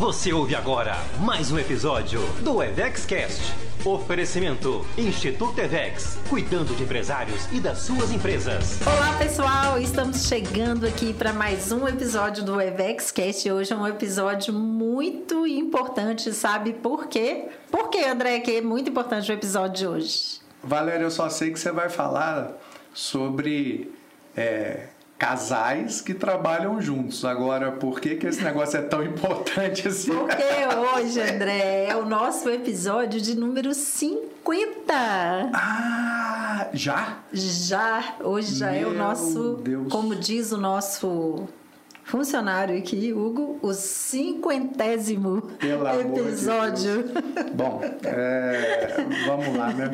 Você ouve agora mais um episódio do EvexCast. Oferecimento Instituto Evex, cuidando de empresários e das suas empresas. Olá pessoal, estamos chegando aqui para mais um episódio do EvexCast. Hoje é um episódio muito importante, sabe por quê? Por quê, André, que é muito importante o episódio de hoje? Valéria, eu só sei que você vai falar sobre é, casais que trabalham juntos. Agora, por que, que esse negócio é tão importante assim? Porque hoje, André, é o nosso episódio de número 50. Ah, já? Já, hoje já Meu é o nosso, Deus. como diz o nosso funcionário aqui, Hugo, o cinquentésimo Pelo episódio. De Bom, é, vamos lá, né?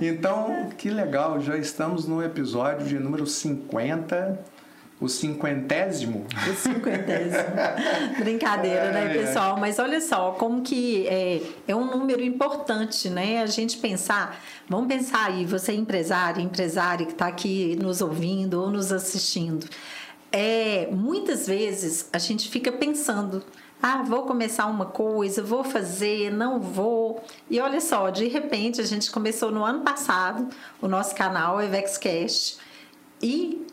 Então, que legal, já estamos no episódio de número 50 o cinquentésimo? O cinquentésimo. Brincadeira, né, pessoal? Mas olha só, como que é, é um número importante, né? A gente pensar, vamos pensar aí, você é empresário, empresário que está aqui nos ouvindo ou nos assistindo. É, muitas vezes a gente fica pensando, ah, vou começar uma coisa, vou fazer, não vou. E olha só, de repente a gente começou no ano passado o nosso canal EvexCast e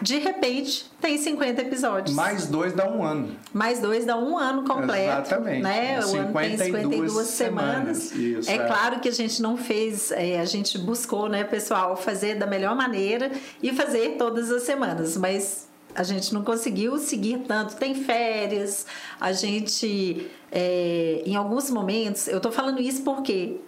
de repente, tem 50 episódios. Mais dois dá um ano. Mais dois dá um ano completo. Exatamente. Né? O ano tem 52 semanas. semanas. Isso, é, é, claro que a gente não fez, é, a gente buscou, né, pessoal, fazer da melhor maneira e fazer todas as semanas, mas a gente não conseguiu seguir tanto. Tem férias, a gente, é, em alguns momentos, eu estou falando isso porque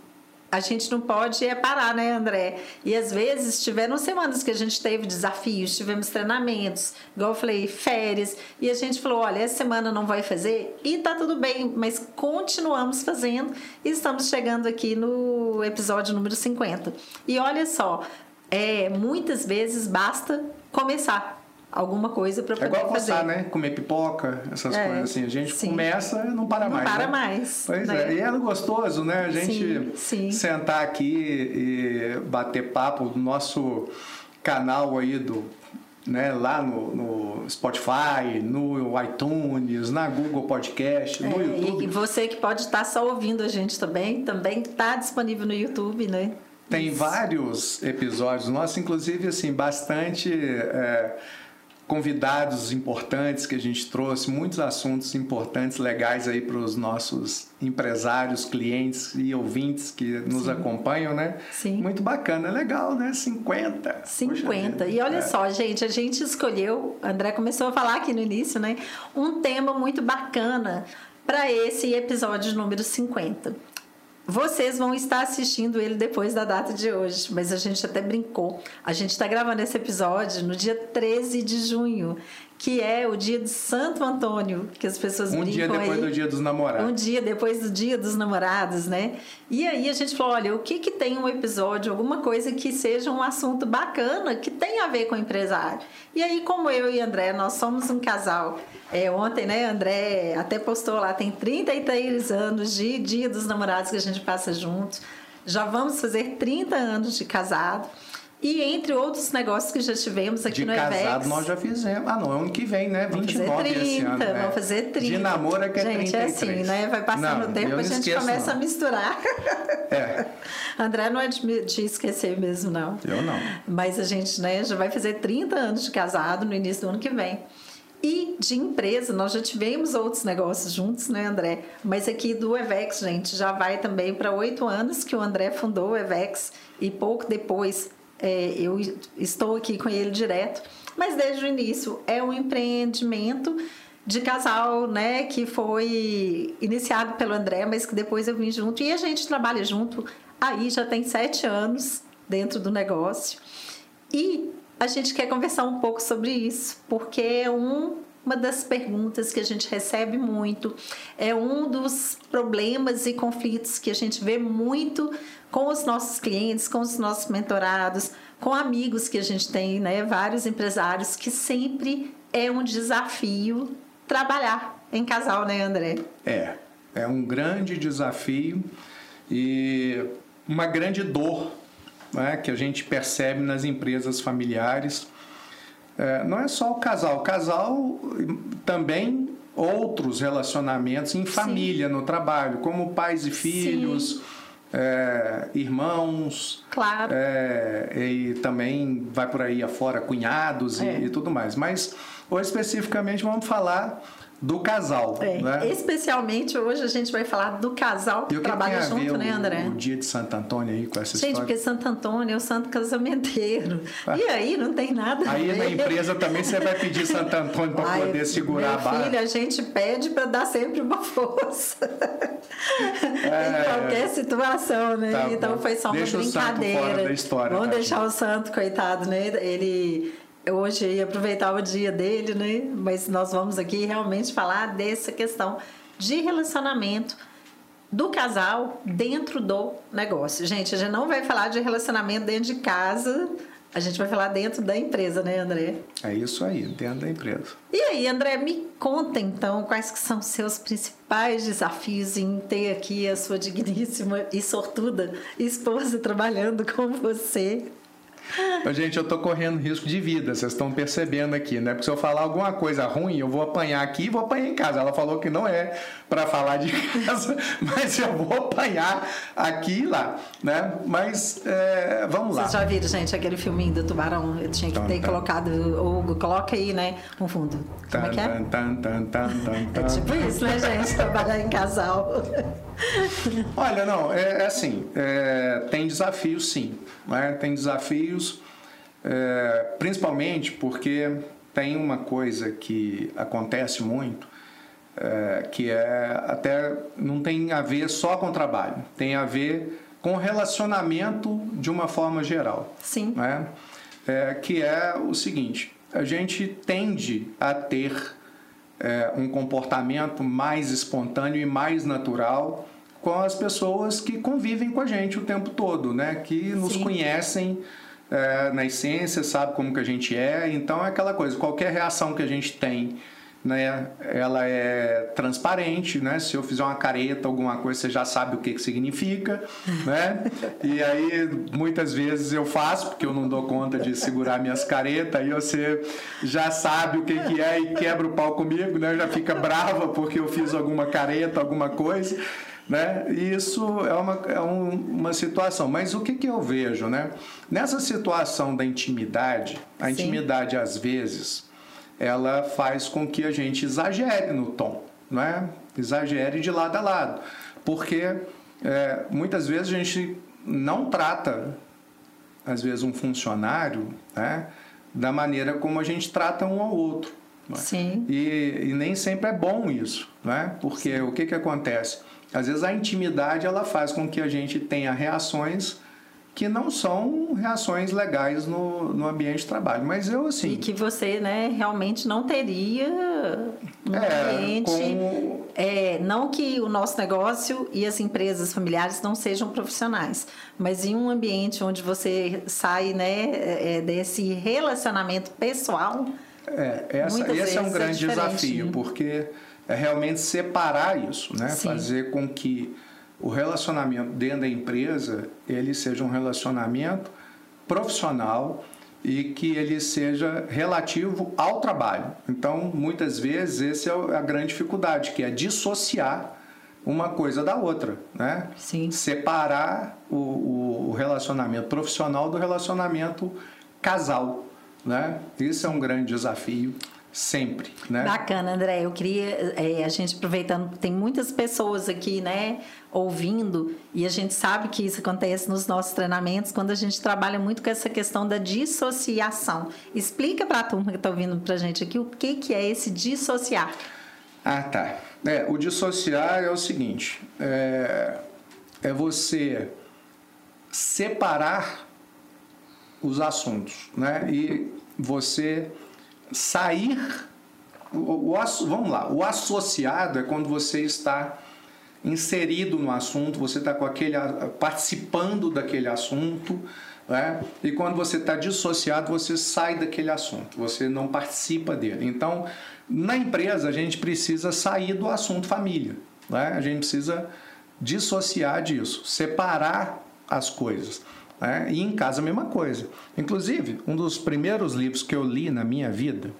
a gente não pode é parar, né, André? E às vezes tiveram semanas que a gente teve desafios, tivemos treinamentos, igual eu falei, férias, e a gente falou: olha, essa semana não vai fazer, e tá tudo bem, mas continuamos fazendo e estamos chegando aqui no episódio número 50. E olha só, é, muitas vezes basta começar alguma coisa para poder fazer. É igual almoçar, né? Comer pipoca, essas é, coisas assim. A gente sim. começa e não para não mais. Não para né? mais. Pois né? é. E é gostoso, né? A gente sim, sim. sentar aqui e bater papo no nosso canal aí do né, lá no, no, Spotify, no iTunes, na Google Podcast, no é, YouTube. E você que pode estar só ouvindo a gente também, também está disponível no YouTube, né? Tem Isso. vários episódios nossos, inclusive assim, bastante. É, convidados importantes que a gente trouxe, muitos assuntos importantes, legais aí para os nossos empresários, clientes e ouvintes que nos Sim. acompanham, né? Sim. Muito bacana, legal, né? 50. 50. E olha é. só, gente, a gente escolheu, André começou a falar aqui no início, né? Um tema muito bacana para esse episódio número 50. Vocês vão estar assistindo ele depois da data de hoje, mas a gente até brincou. A gente está gravando esse episódio no dia 13 de junho que é o dia de Santo Antônio, que as pessoas um dia depois aí, do dia dos namorados. Um dia depois do dia dos namorados, né? E aí a gente falou, olha, o que que tem um episódio, alguma coisa que seja um assunto bacana, que tenha a ver com o empresário. E aí, como eu e André, nós somos um casal. É, ontem, né, André até postou lá, tem 33 anos de dia dos namorados que a gente passa juntos. Já vamos fazer 30 anos de casado. E entre outros negócios que já tivemos aqui de no casado, Evex. nós já fizemos. Ah, não, é ano que vem, né? 29 vamos fazer 30, esse ano. Né? Vamos fazer 30. De namoro é que é gente, 33. é assim, né? Vai passando o tempo, a gente começa não. a misturar. É. André não é de, de, esquecer mesmo, não. Eu não. Mas a gente né, já vai fazer 30 anos de casado no início do ano que vem. E de empresa, nós já tivemos outros negócios juntos, né, André? Mas aqui do Evex, gente, já vai também para oito anos que o André fundou o Evex e pouco depois é, eu estou aqui com ele direto, mas desde o início é um empreendimento de casal, né, que foi iniciado pelo André, mas que depois eu vim junto. E a gente trabalha junto aí já tem sete anos dentro do negócio. E a gente quer conversar um pouco sobre isso, porque é um uma das perguntas que a gente recebe muito, é um dos problemas e conflitos que a gente vê muito com os nossos clientes, com os nossos mentorados, com amigos que a gente tem, né, vários empresários que sempre é um desafio trabalhar em casal, né, André? É, é um grande desafio e uma grande dor né, que a gente percebe nas empresas familiares é, não é só o casal. O casal também outros relacionamentos em família, Sim. no trabalho, como pais e filhos. É, irmãos, claro, é, e também vai por aí afora cunhados é. e, e tudo mais. Mas hoje especificamente vamos falar do casal. É, né? Especialmente hoje a gente vai falar do casal que, que trabalha que junto, né, André? O, o dia de Santo Antônio aí com essa gente, história. Gente, porque Santo Antônio é o santo casamenteiro. Ah. E aí não tem nada Aí na empresa também você vai pedir Santo Antônio para poder segurar a barra. Filho, a gente pede para dar sempre uma força. É, em qualquer situação, né? Tá então foi só uma Deixa brincadeira. O santo fora da história, Vamos tá deixar o santo, coitado, né? Ele hoje ia aproveitar o dia dele, né? Mas nós vamos aqui realmente falar dessa questão de relacionamento do casal dentro do negócio. Gente, a gente não vai falar de relacionamento dentro de casa, a gente vai falar dentro da empresa, né, André? É isso aí, dentro da empresa. E aí, André, me conta então quais que são os seus principais desafios em ter aqui a sua digníssima e sortuda esposa trabalhando com você. Gente, eu tô correndo risco de vida, vocês estão percebendo aqui, né? Porque se eu falar alguma coisa ruim, eu vou apanhar aqui e vou apanhar em casa. Ela falou que não é para falar de casa, mas eu vou apanhar aqui e lá, né? Mas é, vamos lá. Vocês já viram, gente, aquele filminho do tubarão? Eu tinha que tan, ter tan. colocado, Hugo, coloca aí, né? Um fundo. Como é que é? É tipo isso, né, gente? Trabalhar em casal. Olha, não, é, é assim, é, tem desafios sim, né? tem desafios, é, principalmente porque tem uma coisa que acontece muito, é, que é até não tem a ver só com trabalho, tem a ver com relacionamento de uma forma geral. Sim. Né? É, que é o seguinte, a gente tende a ter é, um comportamento mais espontâneo e mais natural com as pessoas que convivem com a gente o tempo todo, né? Que nos Sim. conhecem é, na essência, sabe como que a gente é. Então é aquela coisa, qualquer reação que a gente tem, né? Ela é transparente, né? Se eu fizer uma careta, alguma coisa, você já sabe o que, que significa, né? E aí muitas vezes eu faço porque eu não dou conta de segurar minhas caretas, aí você já sabe o que, que é e quebra o pau comigo, né? Já fica brava porque eu fiz alguma careta, alguma coisa. Né? E isso é uma, é um, uma situação. Mas o que, que eu vejo? Né? Nessa situação da intimidade, a Sim. intimidade às vezes ela faz com que a gente exagere no tom, né? exagere de lado a lado. Porque é, muitas vezes a gente não trata, às vezes, um funcionário né? da maneira como a gente trata um ao outro. Né? Sim. E, e nem sempre é bom isso, né? porque Sim. o que, que acontece? Às vezes a intimidade ela faz com que a gente tenha reações que não são reações legais no, no ambiente de trabalho. Mas eu, assim... E que você, né, realmente não teria no é, ambiente... É, não que o nosso negócio e as empresas familiares não sejam profissionais, mas em um ambiente onde você sai, né, é, desse relacionamento pessoal... É, essa, esse é um é grande é desafio, porque é realmente separar isso, né? Sim. Fazer com que o relacionamento dentro da empresa ele seja um relacionamento profissional e que ele seja relativo ao trabalho. Então, muitas vezes, essa é a grande dificuldade, que é dissociar uma coisa da outra, né? Sim. Separar o, o relacionamento profissional do relacionamento casal, né? Isso é um grande desafio sempre, né? Bacana, André. Eu queria, é, a gente aproveitando, tem muitas pessoas aqui, né, ouvindo, e a gente sabe que isso acontece nos nossos treinamentos quando a gente trabalha muito com essa questão da dissociação. Explica para a turma que está ouvindo para a gente aqui o que, que é esse dissociar. Ah, tá. É, o dissociar é o seguinte: é, é você separar os assuntos, né? E você sair. O, o, vamos lá, o associado é quando você está inserido no assunto, você está com aquele participando daquele assunto, né? E quando você está dissociado, você sai daquele assunto, você não participa dele. Então, na empresa a gente precisa sair do assunto família, né? A gente precisa dissociar disso, separar as coisas. Né? E em casa a mesma coisa. Inclusive, um dos primeiros livros que eu li na minha vida,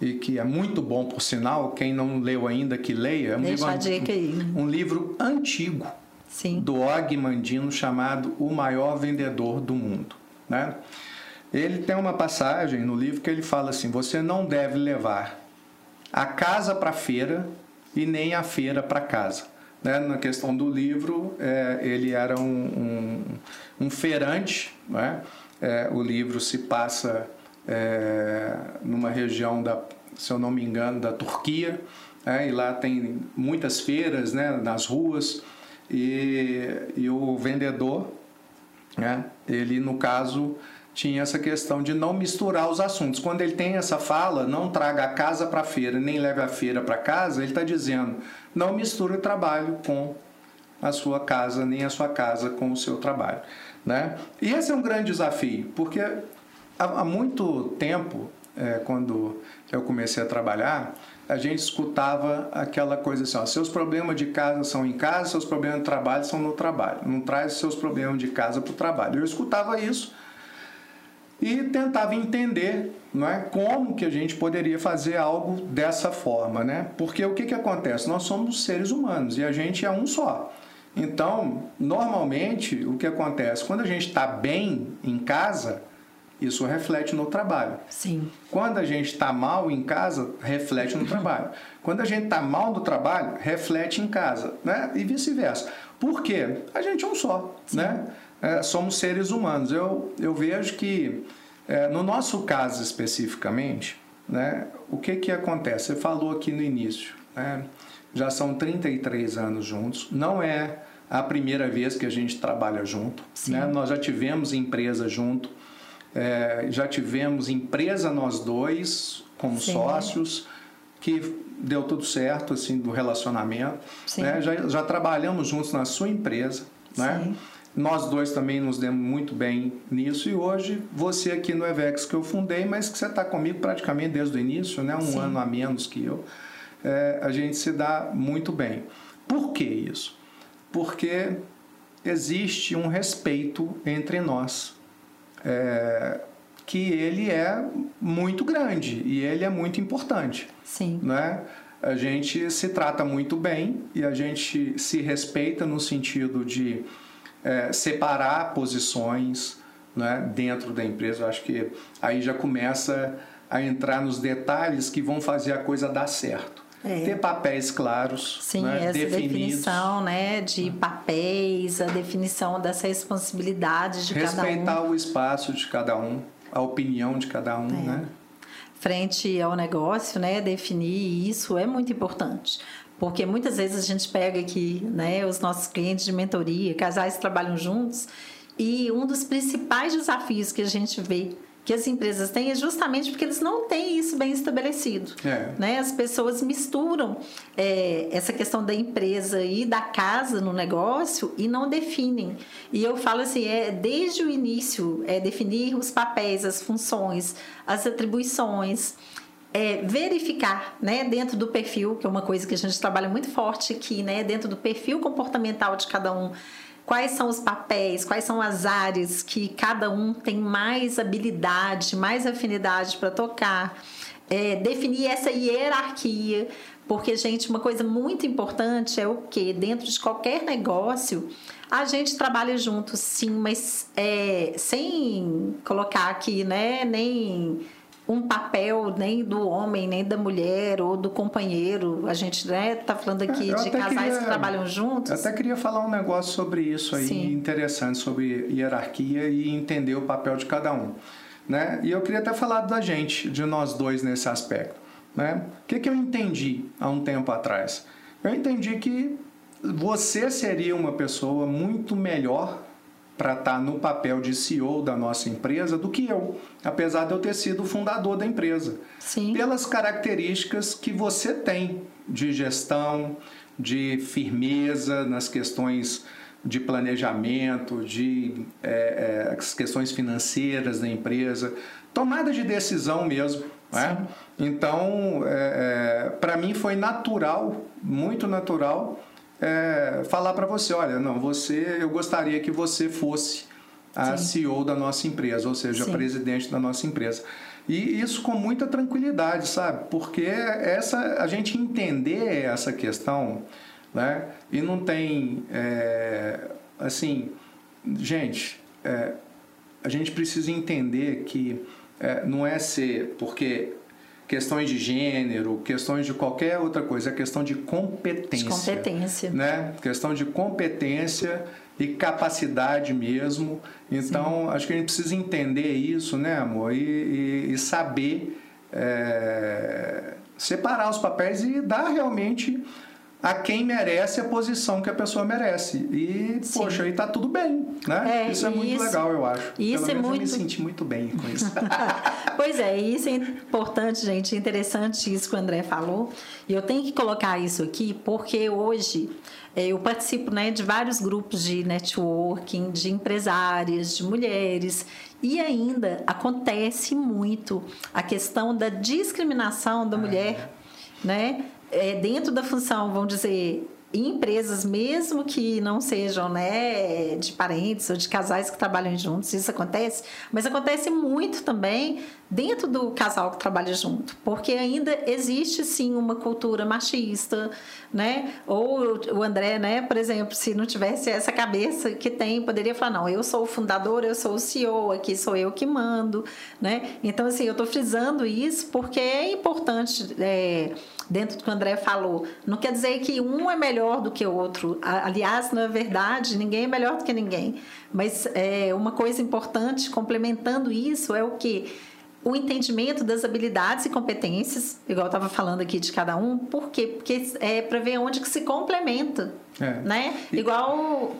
e que é muito bom por sinal, quem não leu ainda que leia, é um, Deixa livro, aí. um livro antigo Sim. do Og Mandino chamado O Maior Vendedor do Mundo. Né? Ele tem uma passagem no livro que ele fala assim: você não deve levar a casa para a feira e nem a feira para casa. Né? Na questão do livro, é, ele era um, um, um feirante. Né? É, o livro se passa é, numa região da, se eu não me engano, da Turquia, né? e lá tem muitas feiras né? nas ruas e, e o vendedor, né? ele no caso tinha essa questão de não misturar os assuntos. Quando ele tem essa fala, não traga a casa para a feira, nem leve a feira para casa, ele está dizendo, não misture o trabalho com a sua casa, nem a sua casa com o seu trabalho. Né? E esse é um grande desafio, porque há, muito tempo, é, quando eu comecei a trabalhar, a gente escutava aquela coisa assim: ó, seus problemas de casa são em casa, seus problemas de trabalho são no trabalho. Não traz seus problemas de casa para o trabalho. Eu escutava isso e tentava entender não é, como que a gente poderia fazer algo dessa forma. Né? Porque o que, que acontece? Nós somos seres humanos e a gente é um só. Então, normalmente, o que acontece? Quando a gente está bem em casa, isso reflete no trabalho. Sim. Quando a gente está mal em casa, reflete no trabalho. Quando a gente está mal no trabalho, reflete em casa, né? E vice-versa. Por quê? A gente é um só, Sim. né? É, somos seres humanos. Eu, eu vejo que, é, no nosso caso especificamente, né, o que, que acontece? Você falou aqui no início, né, já são 33 anos juntos, não é a primeira vez que a gente trabalha junto, né? nós já tivemos empresa junto, é, já tivemos empresa nós dois como Sim. sócios, que deu tudo certo assim do relacionamento. Né? Já, já trabalhamos juntos na sua empresa, né? Nós dois também nos demos muito bem nisso e hoje você aqui no Evex que eu fundei, mas que você está comigo praticamente desde o início, né? um Sim. ano a menos que eu, é, a gente se dá muito bem. Por que isso? Porque existe um respeito entre nós. É, que ele é muito grande e ele é muito importante. Sim. Né? A gente se trata muito bem e a gente se respeita no sentido de é, separar posições né, dentro da empresa. Eu acho que aí já começa a entrar nos detalhes que vão fazer a coisa dar certo. É. Ter papéis claros, Sim, né, essa definidos. definição né, de papéis, a definição das responsabilidades de Respeitar cada um. Respeitar o espaço de cada um, a opinião de cada um, é. né? Frente ao negócio, né, definir isso é muito importante. Porque muitas vezes a gente pega aqui, né, os nossos clientes de mentoria, casais que trabalham juntos, e um dos principais desafios que a gente vê que as empresas têm é justamente porque eles não têm isso bem estabelecido. É. Né? As pessoas misturam é, essa questão da empresa e da casa no negócio e não definem. E eu falo assim, é desde o início, é definir os papéis, as funções, as atribuições, é, verificar né, dentro do perfil, que é uma coisa que a gente trabalha muito forte aqui, né, dentro do perfil comportamental de cada um, quais são os papéis, quais são as áreas que cada um tem mais habilidade, mais afinidade para tocar. É, definir essa hierarquia, porque, gente, uma coisa muito importante é o que? Dentro de qualquer negócio, a gente trabalha junto, sim, mas é, sem colocar aqui, né, nem um papel nem do homem, nem da mulher ou do companheiro. A gente né, tá falando aqui eu de casais queria, que trabalham juntos. Eu até queria falar um negócio sobre isso aí, Sim. interessante, sobre hierarquia e entender o papel de cada um. Né? E eu queria até falar da gente, de nós dois nesse aspecto. Né? O que, que eu entendi há um tempo atrás? Eu entendi que você seria uma pessoa muito melhor para estar tá no papel de CEO da nossa empresa do que eu, apesar de eu ter sido o fundador da empresa. Sim. Pelas características que você tem de gestão, de firmeza nas questões de planejamento, de é, é, as questões financeiras da empresa, tomada de decisão mesmo. Né? Então, é, é para mim foi natural, muito natural, é, falar para você, olha, não, você, eu gostaria que você fosse a Sim. CEO da nossa empresa, ou seja, Sim. presidente da nossa empresa. E isso com muita tranquilidade, sabe? Porque essa a gente entender essa questão, né? E não tem é, assim, gente, é, a gente precisa entender que é, não é ser porque questões de gênero, questões de qualquer outra coisa, é questão de competência. De competência. Né? Questão de competência e capacidade mesmo. Então, Sim. acho que a gente precisa entender isso, né, amor? E, e, e saber é, separar os papéis e dar realmente a quem merece a posição que a pessoa merece. E, Sim. poxa, aí tá tudo bem, né? É, isso é muito isso, legal, eu acho. Isso Pelo é muito... eu me senti muito bem com isso. pois é, isso é importante, gente, interessante isso que o André falou. E eu tenho que colocar isso aqui porque hoje é, eu participo né, de vários grupos de networking, de empresárias, de mulheres, e ainda acontece muito a questão da discriminação da mulher, né? É, dentro da função, vamos dizer, em empresas, mesmo que não sejam né, de parentes ou de casais que trabalham juntos, isso acontece, mas acontece muito também dentro do casal que trabalha junto, porque ainda existe sim uma cultura machista, né? Ou o André, né, por exemplo, se não tivesse essa cabeça que tem, poderia falar: não, eu sou o fundador, eu sou o CEO, aqui sou eu que mando, né? Então, assim, eu estou frisando isso porque é importante. É, dentro do que o André falou. Não quer dizer que um é melhor do que o outro. Aliás, na verdade, ninguém é melhor do que ninguém. Mas é, uma coisa importante, complementando isso, é o que? O entendimento das habilidades e competências, igual eu estava falando aqui de cada um, por quê? Porque é para ver onde que se complementa. É. Né? Igual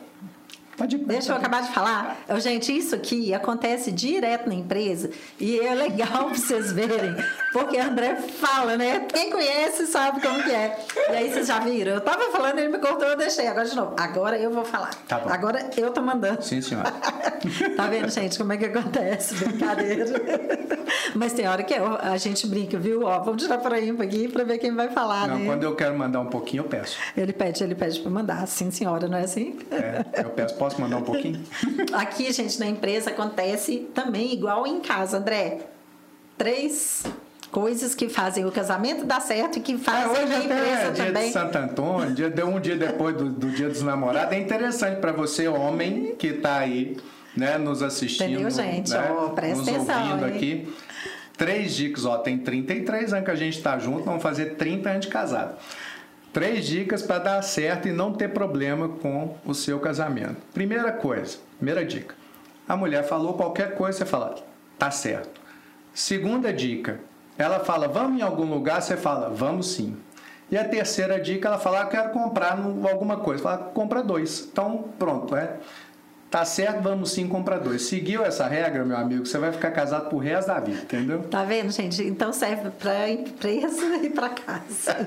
Pode, Deixa eu acabar de falar. Gente, isso aqui acontece direto na empresa e é legal para vocês verem, porque o André fala, né? Quem conhece sabe como que é. E aí vocês já viram. Eu tava falando, ele me cortou, eu deixei. Agora de novo. Agora eu vou falar. Tá bom. Agora eu tô mandando. Sim, senhora. tá vendo, gente, como é que acontece? Brincadeira. Mas tem hora que a gente brinca, viu? Ó, vamos tirar para ímpar aqui para ver quem vai falar, não, né? Quando eu quero mandar um pouquinho, eu peço. Ele pede, ele pede para mandar. Sim, senhora, não é assim? É, eu peço Posso mandar um pouquinho? Aqui, gente, na empresa acontece também igual em casa, André. Três coisas que fazem o casamento dar certo e que fazem é, hoje a empresa é dia também. de Santo Antônio, dia, um dia depois do, do dia dos namorados. É interessante para você, homem, que está aí, né, nos assistindo. Entendeu, gente? Né, oh, presta nos atenção. Ouvindo aqui. Três dicas, ó, tem 33 anos que a gente está junto, vamos fazer 30 anos de casado. Três dicas para dar certo e não ter problema com o seu casamento. Primeira coisa, primeira dica. A mulher falou qualquer coisa, você fala, tá certo. Segunda dica, ela fala, vamos em algum lugar, você fala, vamos sim. E a terceira dica, ela fala, ah, quero comprar alguma coisa. Fala, compra dois. Então, pronto, é. Tá certo, vamos sim comprar dois. Seguiu essa regra, meu amigo, você vai ficar casado pro resto da vida, entendeu? Tá vendo, gente? Então serve para empresa e para casa.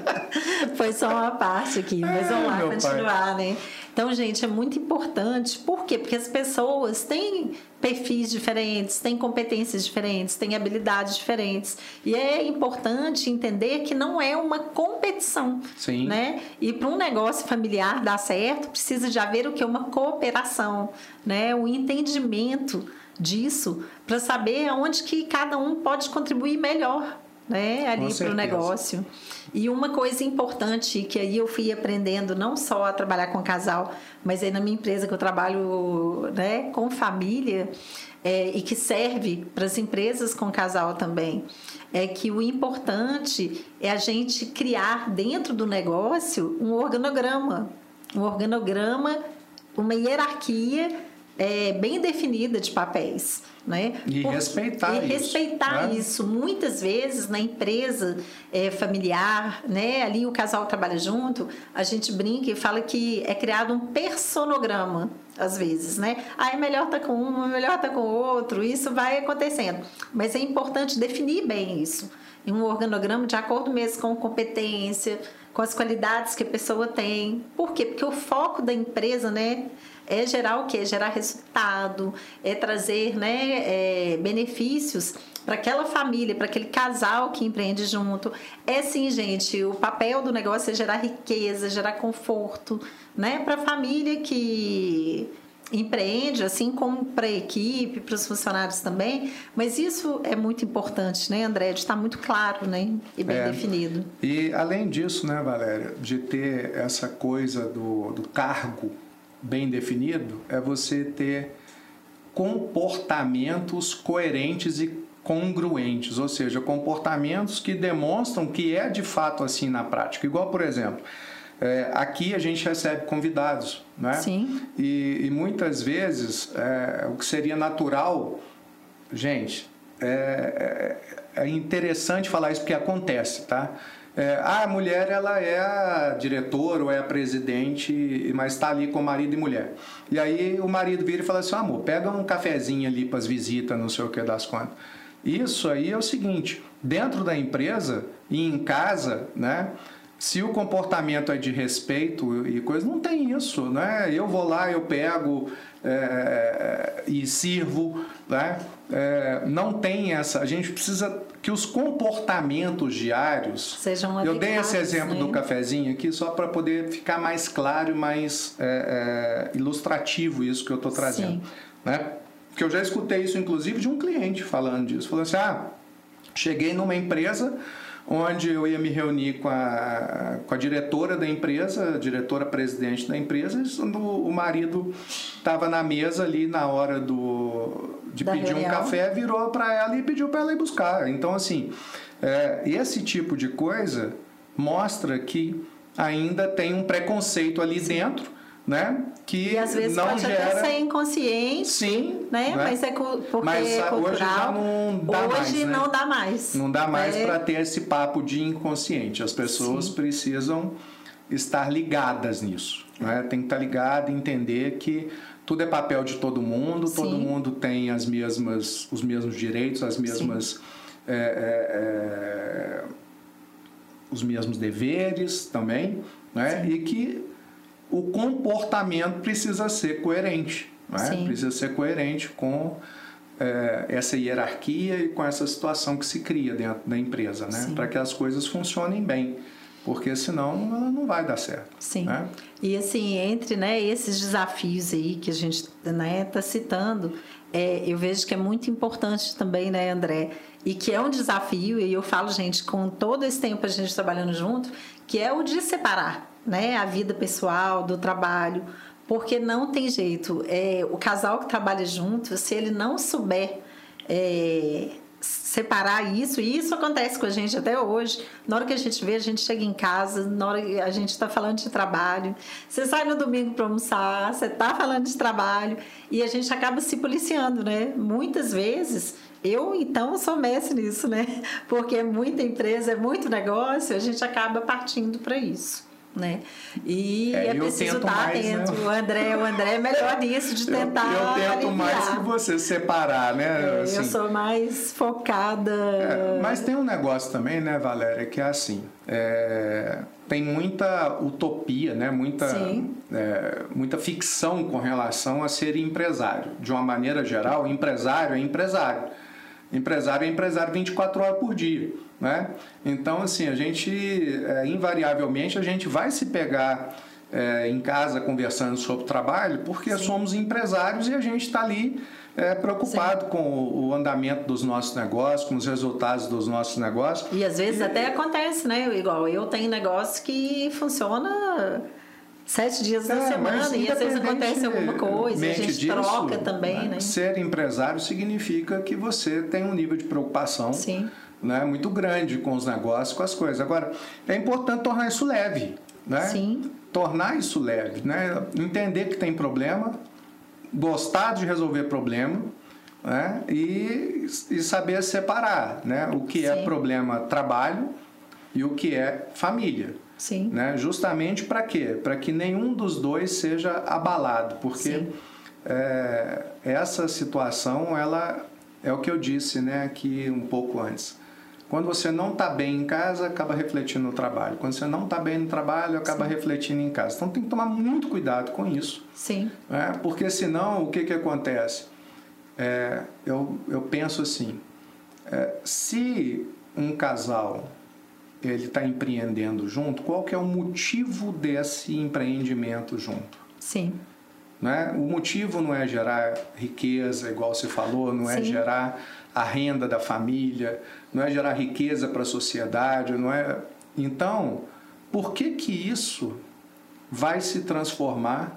Foi só uma parte aqui, mas vamos lá continuar, pai. né? Então, gente, é muito importante. Por quê? Porque as pessoas têm perfis diferentes, têm competências diferentes, têm habilidades diferentes. E é importante entender que não é uma competição. Sim. Né? E para um negócio familiar dar certo, precisa de haver o que? Uma cooperação, né? o entendimento disso para saber aonde que cada um pode contribuir melhor né, ali para o negócio. E uma coisa importante que aí eu fui aprendendo não só a trabalhar com casal, mas aí na minha empresa que eu trabalho né, com família é, e que serve para as empresas com casal também, é que o importante é a gente criar dentro do negócio um organograma, um organograma, uma hierarquia é, bem definida de papéis. Né? E Por, respeitar e isso. respeitar né? isso. Muitas vezes na empresa é, familiar, né? ali o casal trabalha junto, a gente brinca e fala que é criado um personograma, às vezes, né? Ah, é melhor estar tá com um, é melhor estar tá com o outro, isso vai acontecendo. Mas é importante definir bem isso. Em um organograma de acordo mesmo com competência, com as qualidades que a pessoa tem. Por quê? Porque o foco da empresa, né? é gerar o quê? Gerar resultado, é trazer né, é, benefícios para aquela família, para aquele casal que empreende junto. É sim, gente, o papel do negócio é gerar riqueza, gerar conforto, né? Para a família que empreende, assim como para a equipe, para os funcionários também, mas isso é muito importante, né, André, de estar muito claro, né, e bem é. definido. E além disso, né, Valéria, de ter essa coisa do, do cargo bem definido, é você ter comportamentos coerentes e congruentes, ou seja, comportamentos que demonstram que é de fato assim na prática. Igual, por exemplo, é, aqui a gente recebe convidados, né? Sim. E, e muitas vezes é, o que seria natural, gente, é, é, é interessante falar isso porque acontece, tá? É, ah, a mulher ela é a diretora ou é a presidente, mas está ali com marido e mulher. E aí o marido vira e fala assim: amor, pega um cafezinho ali para as visitas, não sei o que das contas. Isso aí é o seguinte: dentro da empresa e em casa, né? Se o comportamento é de respeito e coisa, não tem isso, né? Eu vou lá, eu pego é, e sirvo, né? É, não tem essa. A gente precisa que os comportamentos diários sejam Eu dei esse exemplo né? do cafezinho aqui só para poder ficar mais claro e mais é, é ilustrativo isso que eu estou trazendo, Sim. né? Porque eu já escutei isso inclusive de um cliente falando disso, falando assim, ah, cheguei numa empresa onde eu ia me reunir com a, com a diretora da empresa, a diretora presidente da empresa, e o marido estava na mesa ali na hora do, de da pedir reunião. um café, virou para ela e pediu para ela ir buscar. Então, assim, é, esse tipo de coisa mostra que ainda tem um preconceito ali dentro né? Que e às vezes não pode gera... até ser inconsciente, sim, né? né? Mas é porque Mas, é cultural. Hoje já não dá hoje mais, né? não dá mais. Não dá mais é... para ter esse papo de inconsciente. As pessoas sim. precisam estar ligadas nisso, né? Tem que estar ligado e entender que tudo é papel de todo mundo, sim. todo mundo tem as mesmas, os mesmos direitos, as mesmas é, é, é, os mesmos deveres também, né? E que o comportamento precisa ser coerente. Né? Precisa ser coerente com é, essa hierarquia e com essa situação que se cria dentro da empresa, né? para que as coisas funcionem bem. Porque senão ela não vai dar certo. Sim. Né? E assim, entre né, esses desafios aí que a gente está né, tá citando, é, eu vejo que é muito importante também, né, André? E que é um desafio, e eu falo, gente, com todo esse tempo a gente trabalhando junto, que é o de separar né, a vida pessoal, do trabalho, porque não tem jeito. É, o casal que trabalha junto, se ele não souber é, separar isso, e isso acontece com a gente até hoje. Na hora que a gente vê, a gente chega em casa, na hora que a gente está falando de trabalho, você sai no domingo para almoçar, você está falando de trabalho, e a gente acaba se policiando, né? Muitas vezes. Eu, então, sou mestre nisso, né? Porque é muita empresa, é muito negócio, a gente acaba partindo para isso né? E é, é preciso estar mais, atento. Né? O André, o André é melhor nisso de tentar. Eu, eu tento aliviar. mais que você separar, né? É, assim, eu sou mais focada. É, mas tem um negócio também, né, Valéria, que é assim. É, tem muita utopia, né? Muita, é, muita ficção com relação a ser empresário. De uma maneira geral, empresário é empresário. Empresário é empresário 24 horas por dia. Né? Então, assim, a gente, é, invariavelmente, a gente vai se pegar é, em casa conversando sobre trabalho porque Sim. somos empresários e a gente está ali é, preocupado Sim. com o andamento dos nossos negócios, com os resultados dos nossos negócios. E às vezes e, até acontece, né? Igual eu tenho negócio que funciona sete dias da é, semana e às vezes acontece alguma coisa, a gente disso, troca também, né? né? Ser empresário significa que você tem um nível de preocupação. Sim né, muito grande com os negócios, com as coisas. Agora, é importante tornar isso leve, né? Sim. Tornar isso leve, né? Entender que tem problema, gostar de resolver problema, né? E, e saber separar, né? O que é Sim. é problema trabalho e o que é família. Sim. Né? Justamente para quê? Para que nenhum dos dois seja abalado, porque é, essa situação ela é o que eu disse, né, aqui um pouco antes quando você não está bem em casa, acaba refletindo no trabalho. Quando você não está bem no trabalho, acaba Sim. refletindo em casa. Então tem que tomar muito cuidado com isso. Sim. Né? Porque senão, o que, que acontece? É, eu, eu penso assim, é, se um casal ele está empreendendo junto, qual que é o motivo desse empreendimento junto? Sim. Né? O motivo não é gerar riqueza, igual você falou, não é Sim. gerar a renda da família, não é gerar riqueza para a sociedade, não é. Então, por que que isso vai se transformar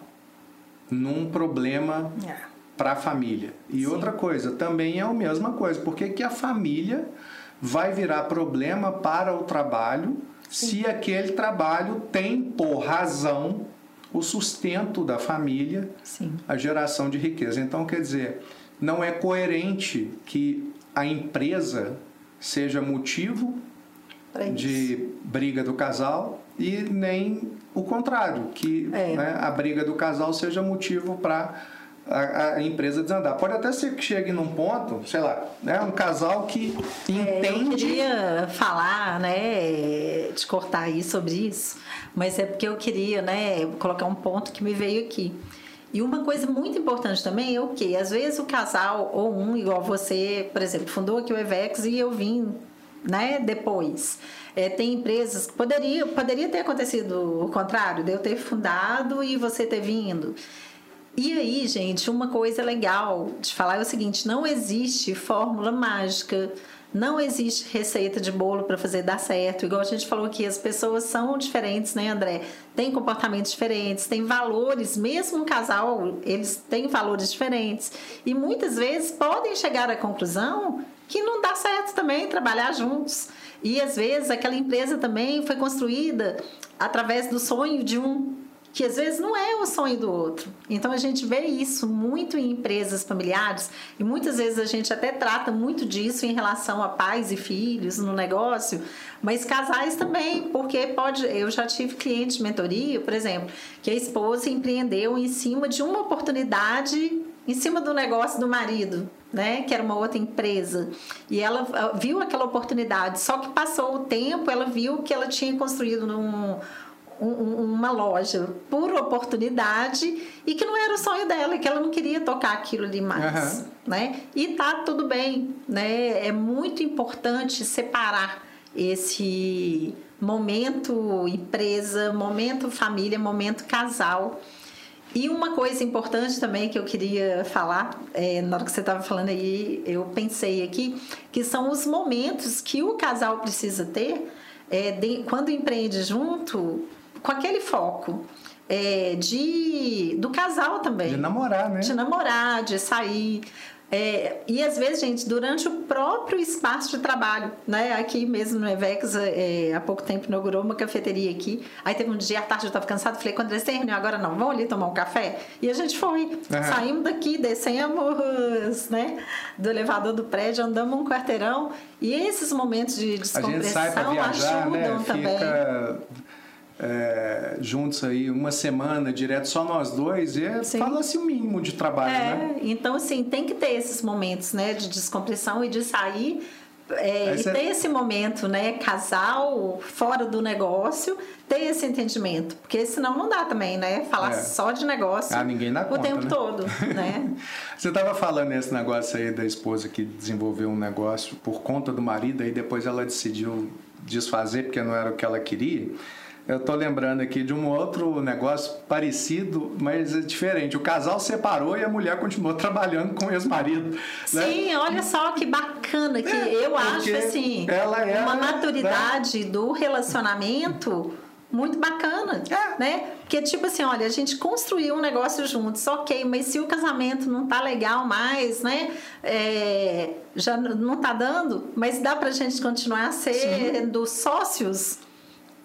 num problema É. para a família? E Sim. outra coisa, também é a mesma coisa, por que que a família vai virar problema para o trabalho se aquele trabalho tem por razão o sustento da família Sim. a geração de riqueza. Então, quer dizer, não é coerente que a empresa seja motivo de briga do casal e nem o contrário, que É. né, a briga do casal seja motivo para a, a empresa desandar. Pode até ser que chegue num ponto, sei lá, né, um casal que É, Eu entende. queria falar, né, te cortar aí sobre isso, mas é porque eu queria, né, colocar um ponto que me veio aqui. E uma coisa muito importante também é o que? Às vezes o casal, ou um, igual você, por exemplo, fundou aqui o Evex e eu vim, né, depois. É, tem empresas que poderia, poderia ter acontecido o contrário, de eu ter fundado e você ter vindo. E aí, gente, uma coisa legal de falar é o seguinte: não existe fórmula mágica, não existe receita de bolo para fazer dar certo. Igual a gente falou aqui, as pessoas são diferentes, né, André? Tem comportamentos diferentes, tem valores, mesmo um casal, eles têm valores diferentes. E muitas vezes podem chegar à conclusão que não dá certo também trabalhar juntos. E às vezes aquela empresa também foi construída através do sonho de um que às vezes não é o sonho do outro. Então a gente vê isso muito em empresas familiares e muitas vezes a gente até trata muito disso em relação a pais e filhos no negócio, mas casais também, porque pode, eu já tive cliente de mentoria, por exemplo, que a esposa empreendeu em cima de uma oportunidade em cima do negócio do marido, né, que era uma outra empresa. E ela ah, viu aquela oportunidade, só que passou o tempo, ela viu que ela tinha construído num um- uma loja por oportunidade e que não era o sonho dela, que ela não queria tocar aquilo ali mais, Aham. né? E tá tudo bem, né? É muito importante separar esse momento empresa, momento família, momento casal. E uma coisa importante também que eu queria falar, é, na hora que você estava falando aí, eu pensei aqui, que são os momentos que o casal precisa ter é, de- quando empreende junto, com aquele foco é, de, do casal também De namorar, né? de namorar, de sair. É, e às vezes, gente, durante o próprio espaço de trabalho, né? Aqui mesmo no Evex, é, há pouco tempo inaugurou uma cafeteria aqui. Aí teve um dia à tarde, eu estava cansado, falei, quando eles terminam agora não, vamos ali tomar um café? E a gente foi. Aham. Saímos daqui, descemos, né? Do elevador do prédio, andamos um quarteirão. E esses momentos de A gente sai descompressão viajar, ajudam né? também. É, juntos aí uma semana direto só nós dois e Sim. fala-se o mínimo de trabalho, né? É, então assim, tem que ter esses momentos, né, de descompressão e de sair é, e cê- ter esse momento, né, casal, fora do negócio, ter esse entendimento, porque senão não dá também, né, falar É. só de negócio Ah, ninguém dá o conta, tempo né? todo, né? Você estava falando esse negócio aí da esposa que desenvolveu um negócio por conta do marido, aí depois ela decidiu desfazer porque não era o que ela queria. Eu tô lembrando aqui de um outro negócio parecido, mas é diferente. O casal separou e a mulher continuou trabalhando com o ex-marido. né? Sim, olha só que bacana que É, eu acho assim, ela era, uma né? maturidade do relacionamento muito bacana, É. né? Porque tipo assim, olha, a gente construiu um negócio juntos, ok, mas se o casamento não tá legal mais, né? É, já não tá dando, mas dá pra gente continuar sendo sócios.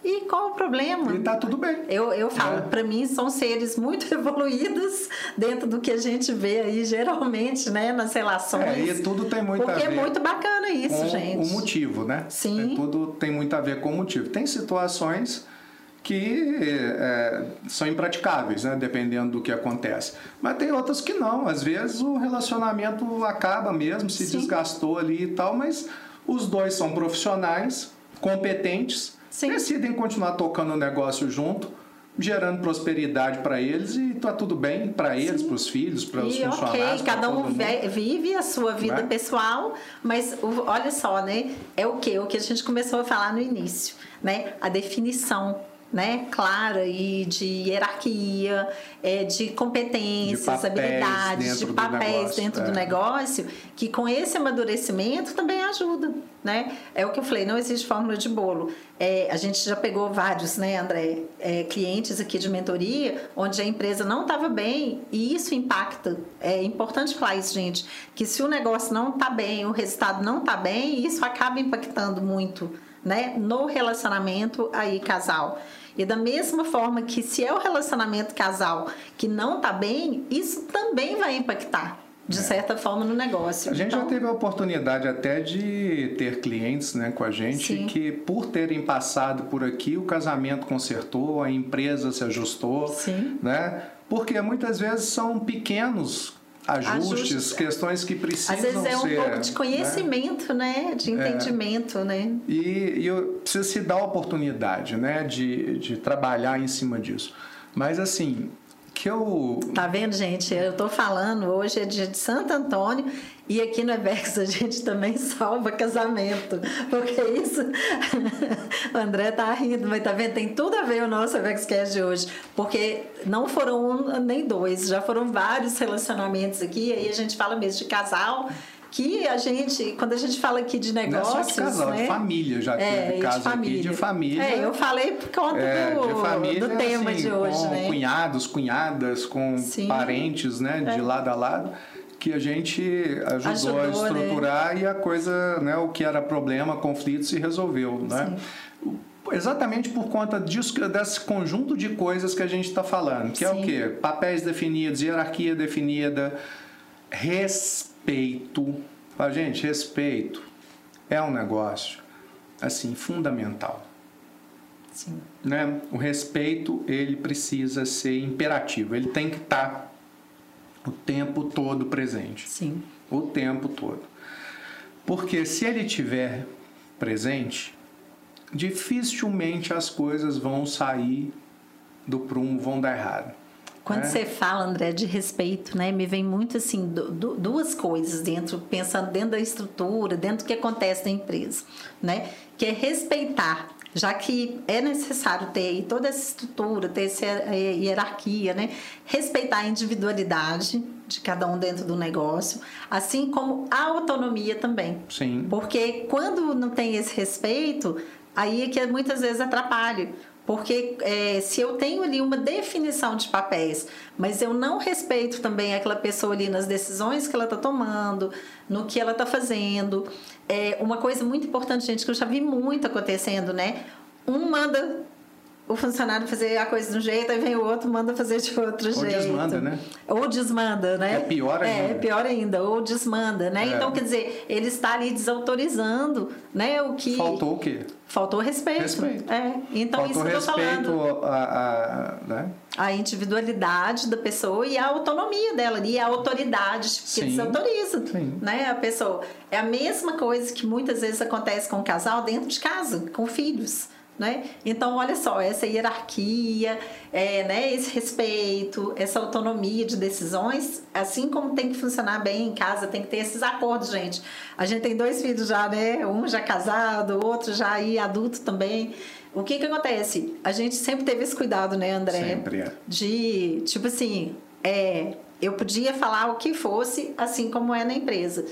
E qual o problema? E tá tudo bem. Eu, eu falo, É. pra mim são seres muito evoluídos dentro do que a gente vê aí geralmente, né, nas relações. É, e tudo tem muito Porque a ver é muito bacana isso, com gente. o motivo, né? Sim. É, tudo tem muito a ver com o motivo. Tem situações que é, são impraticáveis, né? Dependendo do que acontece. Mas tem outras que não. Às vezes o relacionamento acaba mesmo, se Sim. desgastou ali e tal, mas os dois são profissionais, competentes, Sim. decidem continuar tocando o negócio junto. Gerando prosperidade para eles e tá tudo bem para eles, para os filhos, para os funcionários. ok, cada um vive a sua vida Né? pessoal, mas olha só, né? É o que? O que a gente começou a falar no início, né? A definição. Né, clara e de hierarquia, é, de competências, De habilidades, de papéis negócio, dentro é. do negócio, que com esse amadurecimento também ajuda, né? É o que eu falei, não existe fórmula de bolo. É, a gente já pegou vários, né, André, é, clientes aqui de mentoria, onde a empresa não estava bem e isso impacta. É importante falar isso, gente, que se o negócio não está bem, o resultado não está bem, isso acaba impactando muito, né, no relacionamento aí casal. E da mesma forma que se é o relacionamento casal que não está bem, isso também vai impactar de certa forma no negócio. É. A gente já Então, teve a oportunidade até de ter clientes né, com a gente Sim. que, por terem passado por aqui, o casamento consertou, a empresa se ajustou. Sim. Né? Porque muitas vezes são pequenos ajustes, questões que precisam Às vezes é um ser, pouco de né? conhecimento, né? De entendimento, né? E, e precisa se dar a oportunidade né, de, de trabalhar em cima disso. Mas assim, que eu Tá vendo, gente? Eu tô falando, hoje é dia de Santo Antônio e aqui no Ebex a gente também salva casamento. Porque isso. o André tá rindo, mas tá vendo? Tem tudo a ver o nosso EbexCast de hoje. Porque não foram um nem dois, já foram vários relacionamentos aqui. Aí a gente fala mesmo de casal. Que a gente, quando a gente fala aqui de não é negócios. só de casal, né? de família já É, teve caso aqui de família. É, eu falei por conta É, do, de família, do tema assim, de hoje, com né? cunhados, cunhadas, com Sim. parentes, né, de É. lado a lado, que a gente ajudou, a Ajudou, né? estruturar e a coisa, né, o que era problema, conflito se resolveu, né? Exatamente por conta disso, desse conjunto de coisas que a gente está falando, que é o Sim. quê? Papéis definidos, hierarquia definida, respeito. Fala, gente, respeito é um negócio assim fundamental Sim. né? O respeito ele precisa ser imperativo, ele tem que estar o tempo todo presente, Sim. o tempo todo. Porque se ele tiver presente, dificilmente as coisas vão sair do prumo, vão dar errado. Quando né? você fala, André, de respeito, né, me vem muito assim du- du- duas coisas dentro, pensando dentro da estrutura, dentro do que acontece na empresa, né, que é respeitar, já que é necessário ter toda essa estrutura, ter essa eh, hierarquia, né, respeitar a individualidade de cada um dentro do negócio, assim como a autonomia também. Sim. Porque quando não tem esse respeito, aí é que muitas vezes atrapalha. Porque é, se eu tenho ali uma definição de papéis, mas eu não respeito também aquela pessoa ali nas decisões que ela está tomando, no que ela está fazendo. É uma coisa muito importante, gente, que eu já vi muito acontecendo, né? Um manda o funcionário fazer a coisa de um jeito, aí vem o outro manda fazer de outro Ou jeito. desmanda, né? Ou desmanda, né? É pior É, ainda. é pior ainda, ou desmanda, né? É. Então, quer dizer, ele está ali desautorizando, né? O que. Faltou o quê? Faltou respeito. Respeito. É. Então, Faltou isso que eu tô falando. a, a- né? A individualidade da pessoa e a autonomia dela ali, a autoridade que Sim. desautoriza, Sim. né? A pessoa. É a mesma coisa que muitas vezes acontece com o casal dentro de casa, com filhos. Né? Então, olha só, essa hierarquia, é, né, esse respeito, essa autonomia de decisões, assim como tem que funcionar bem em casa, tem que ter esses acordos, gente. A gente tem dois filhos já, né? Um já casado, outro já aí adulto também. O que que acontece? A gente sempre teve esse cuidado, né, André? Sempre é. de tipo assim, é, eu podia falar o que fosse, assim como é na empresa.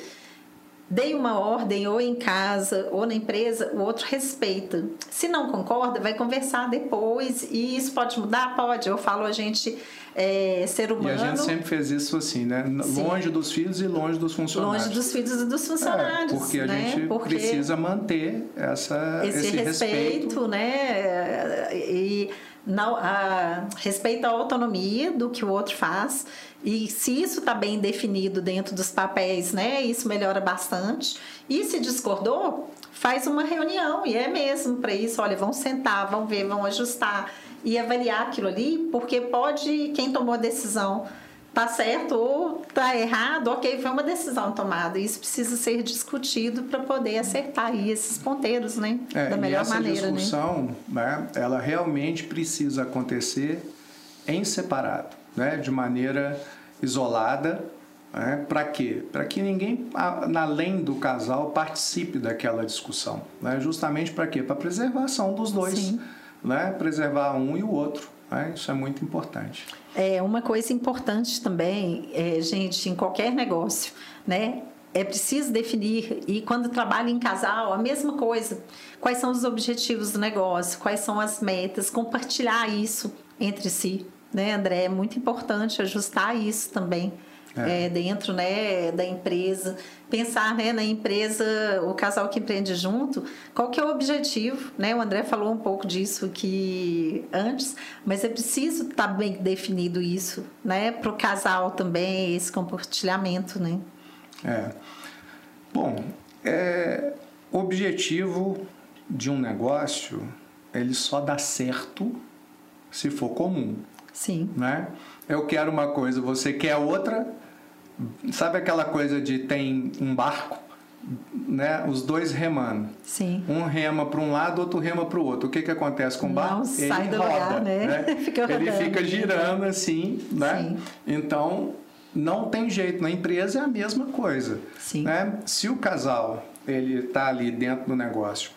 Dei uma ordem ou em casa ou na empresa, o outro respeita. Se não concorda, vai conversar depois e isso pode mudar? Pode. Eu falo a gente é, ser E humano. a gente sempre fez isso assim, né? Sim. Longe dos filhos e longe dos funcionários. longe dos filhos e dos É, funcionários. porque a né? gente Porque precisa manter essa, esse, esse, respeito, né? E não, a, respeito à autonomia do que o outro faz. E se isso está bem definido dentro dos papéis, né? Isso melhora bastante. E se discordou, faz uma reunião. E é mesmo para isso. Olha, vão sentar, vão ver, vão ajustar e avaliar aquilo ali, porque pode quem tomou a decisão tá certo ou tá errado, ok, foi uma decisão tomada. Isso precisa ser discutido para poder acertar aí esses ponteiros, né? É, da melhor essa maneira, né? discussão, né? ela realmente precisa acontecer em separado, né? De maneira isolada, né? Para quê? Para que ninguém, além do casal, participe daquela discussão, né? Justamente para quê? Para preservação dos dois. Sim. né? preservar um e o outro. Isso é muito importante. É uma coisa importante também, é, gente, em qualquer negócio, né? É preciso definir, e quando trabalha em casal, a mesma coisa. Quais são os objetivos do negócio, quais são as metas, compartilhar isso entre si. Né, André? É muito importante ajustar isso também. É. É, dentro né, da empresa, pensar né, na empresa, o casal que empreende junto, qual que é o objetivo, né? O André falou um pouco disso aqui antes, mas é preciso estar tá bem definido isso, né? Para o casal também, esse compartilhamento, né? É. Bom, é, o objetivo de um negócio, ele só dá certo se for comum. Sim. Né? Eu quero uma coisa, você quer outra. Sabe aquela coisa de tem um barco, né? Os dois remando. Sim. Um rema para um lado, outro rema para o outro. O que que acontece com o barco? Não sai Ele do roda, lugar, né? né? fica Ele fica girando assim, né? Sim. Então não tem jeito. Na empresa é a mesma coisa. Sim. Né? Se o casal ele está ali dentro do negócio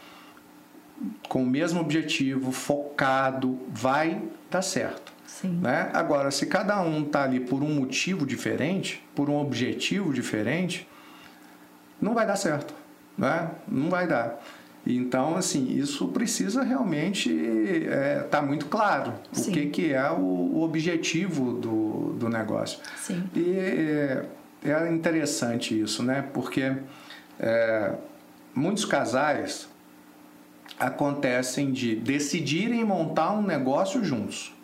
com o mesmo objetivo, focado, vai dar certo. Sim. Né? Agora, se cada um está ali por um motivo diferente, por um objetivo diferente, não vai dar certo. Né? Não vai dar. Então, assim, isso precisa realmente estar é, tá muito claro Sim. o que, que é o, o, objetivo do, do negócio. Sim. E é, é interessante isso, né? Porque é, muitos casais acontecem de decidirem montar um negócio juntos.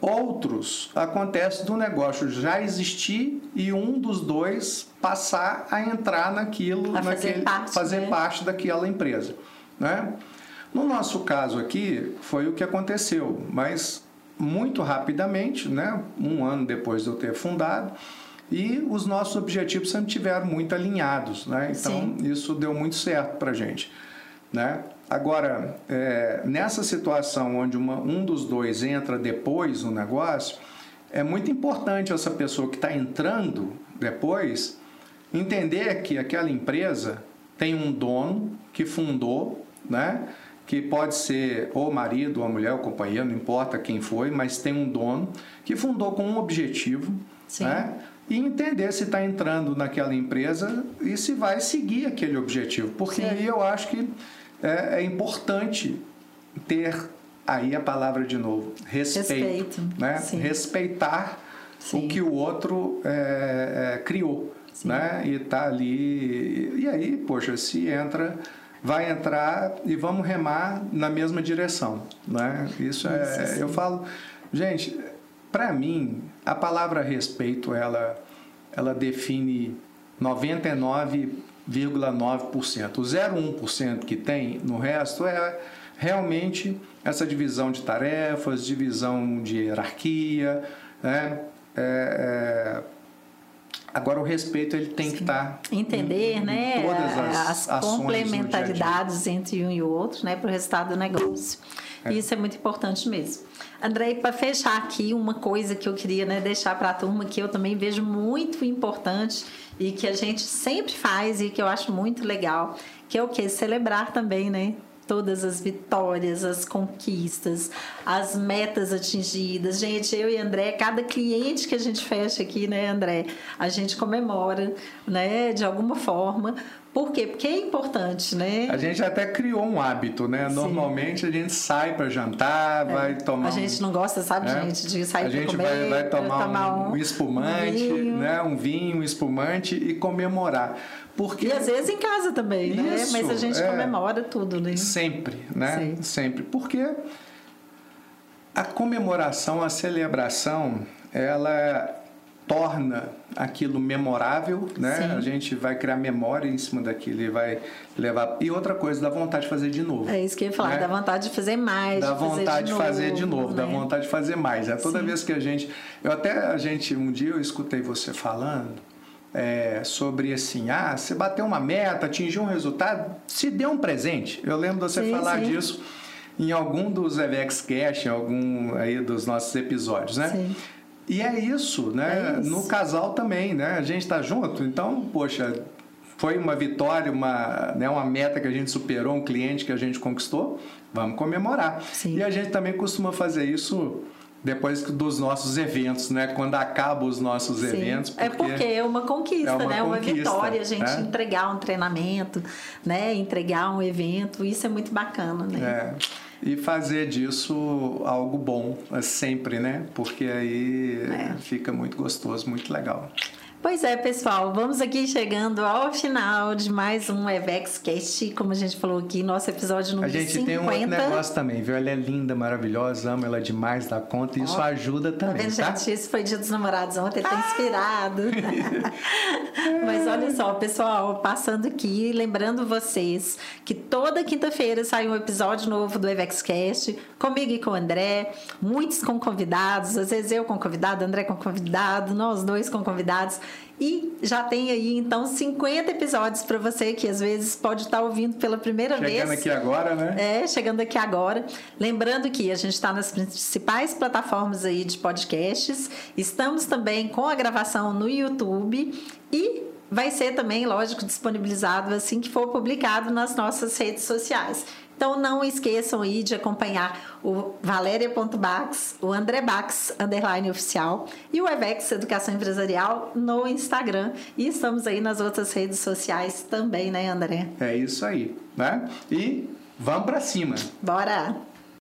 Outros acontece do negócio já existir e um dos dois passar a entrar naquilo, a fazer, naquele, parte, fazer né? parte daquela empresa. Né? No nosso caso aqui, foi o que aconteceu, mas muito rapidamente, né? um ano depois de eu ter fundado, e os nossos objetivos sempre tiveram muito alinhados. Né? Então, Sim. isso deu muito certo para a gente. Né? Agora, é, nessa situação onde uma, um dos dois entra depois no negócio, é muito importante essa pessoa que está entrando depois entender que aquela empresa tem um dono que fundou, né? que pode ser ou marido, ou mulher, ou companheiro, não importa quem foi, mas tem um dono que fundou com um objetivo, Sim. né? e entender se está entrando naquela empresa e se vai seguir aquele objetivo, porque Sim. aí eu acho que é, é importante ter aí a palavra de novo respeito, respeito né sim. respeitar sim. o que o outro é, é, criou sim. né e tá ali e aí poxa se entra vai entrar e vamos remar na mesma direção né isso é isso, eu falo gente para mim a palavra respeito ela ela define 99 0,9%. O 0,1% que tem no resto é realmente essa divisão de tarefas, divisão de hierarquia, né? É, é... Agora o respeito ele tem Sim. que estar tá entender, em, né, todas as, as complementaridades dia dia. entre um e o outro, né, para o resultado do negócio. É. Isso é muito importante mesmo. Andrei, para fechar aqui, uma coisa que eu queria né, deixar para a turma que eu também vejo muito importante e que a gente sempre faz e que eu acho muito legal, que é o que? Celebrar também, né? Todas as vitórias, as conquistas, as metas atingidas. Gente, eu e André, cada cliente que a gente fecha aqui, né, André, a gente comemora, né, de alguma forma, por quê? Porque é importante, né? A gente até criou um hábito, né? Sim. Normalmente a gente sai para jantar, é. vai tomar. A gente não gosta, sabe, é? gente, de sair para comer. A gente vai, vai tomar, tomar um, um, espumante, um né? Um vinho, um espumante e comemorar. Porque... E às vezes em casa também, Isso, né? Mas a gente é... comemora tudo, né? Sempre, né? Sim. Sempre. Porque a comemoração, a celebração, ela torna aquilo memorável, né? Sim. A gente vai criar memória em cima daquilo e vai levar. E outra coisa, dá vontade de fazer de novo. É isso que eu ia falar, né? dá vontade de fazer mais. Dá vontade de fazer de novo, né? dá vontade de fazer mais. É toda Sim. vez que a gente. Eu até a gente, um dia eu escutei você falando. É, sobre assim, ah, você bateu uma meta, atingiu um resultado, se deu um presente. Eu lembro de você sim, falar sim. disso em algum dos EVX Cash, em algum aí dos nossos episódios, né? Sim. E é isso, né? É isso. No casal também, né? A gente está junto, então, poxa, foi uma vitória, uma, né, uma meta que a gente superou, um cliente que a gente conquistou, vamos comemorar. Sim. E a gente também costuma fazer isso depois dos nossos eventos, né? Quando acabam os nossos Sim. eventos. é porque é uma conquista, é uma né? Uma conquista, vitória a gente né? entregar um treinamento, né? Entregar um evento, isso é muito bacana, né? É. E fazer disso algo bom é, sempre, né? Porque aí É. fica muito gostoso, muito legal. Pois é, pessoal, vamos aqui chegando ao final de mais um Evex Cast, como a gente falou aqui, nosso episódio A número gente 50. tem um outro negócio também, viu? Ela é linda, maravilhosa, amo ela demais da conta e isso ajuda Tá também, vendo, tá? gente? Isso foi dia dos namorados ontem, ele tá inspirado. Mas olha só, pessoal, passando aqui, lembrando vocês que toda quinta-feira sai um episódio novo do EvexCast, comigo e com o André, muitos com convidados, às vezes eu com convidado, André com convidado, nós dois com convidados. E já tem aí, então, 50 episódios para você que às vezes pode estar ouvindo pela primeira Chegando vez. aqui agora, né? É, chegando aqui agora. Lembrando que a gente está nas principais plataformas aí de podcasts. Estamos também com a gravação no YouTube e vai ser também, lógico, disponibilizado assim que for publicado nas nossas redes sociais. Então não esqueçam aí de acompanhar o Valéria.bax, o André Bax, underline oficial, e o Evex Educação Empresarial no Instagram. E estamos aí nas outras redes sociais também, né, André? É isso aí, né? E vamos pra cima. Bora!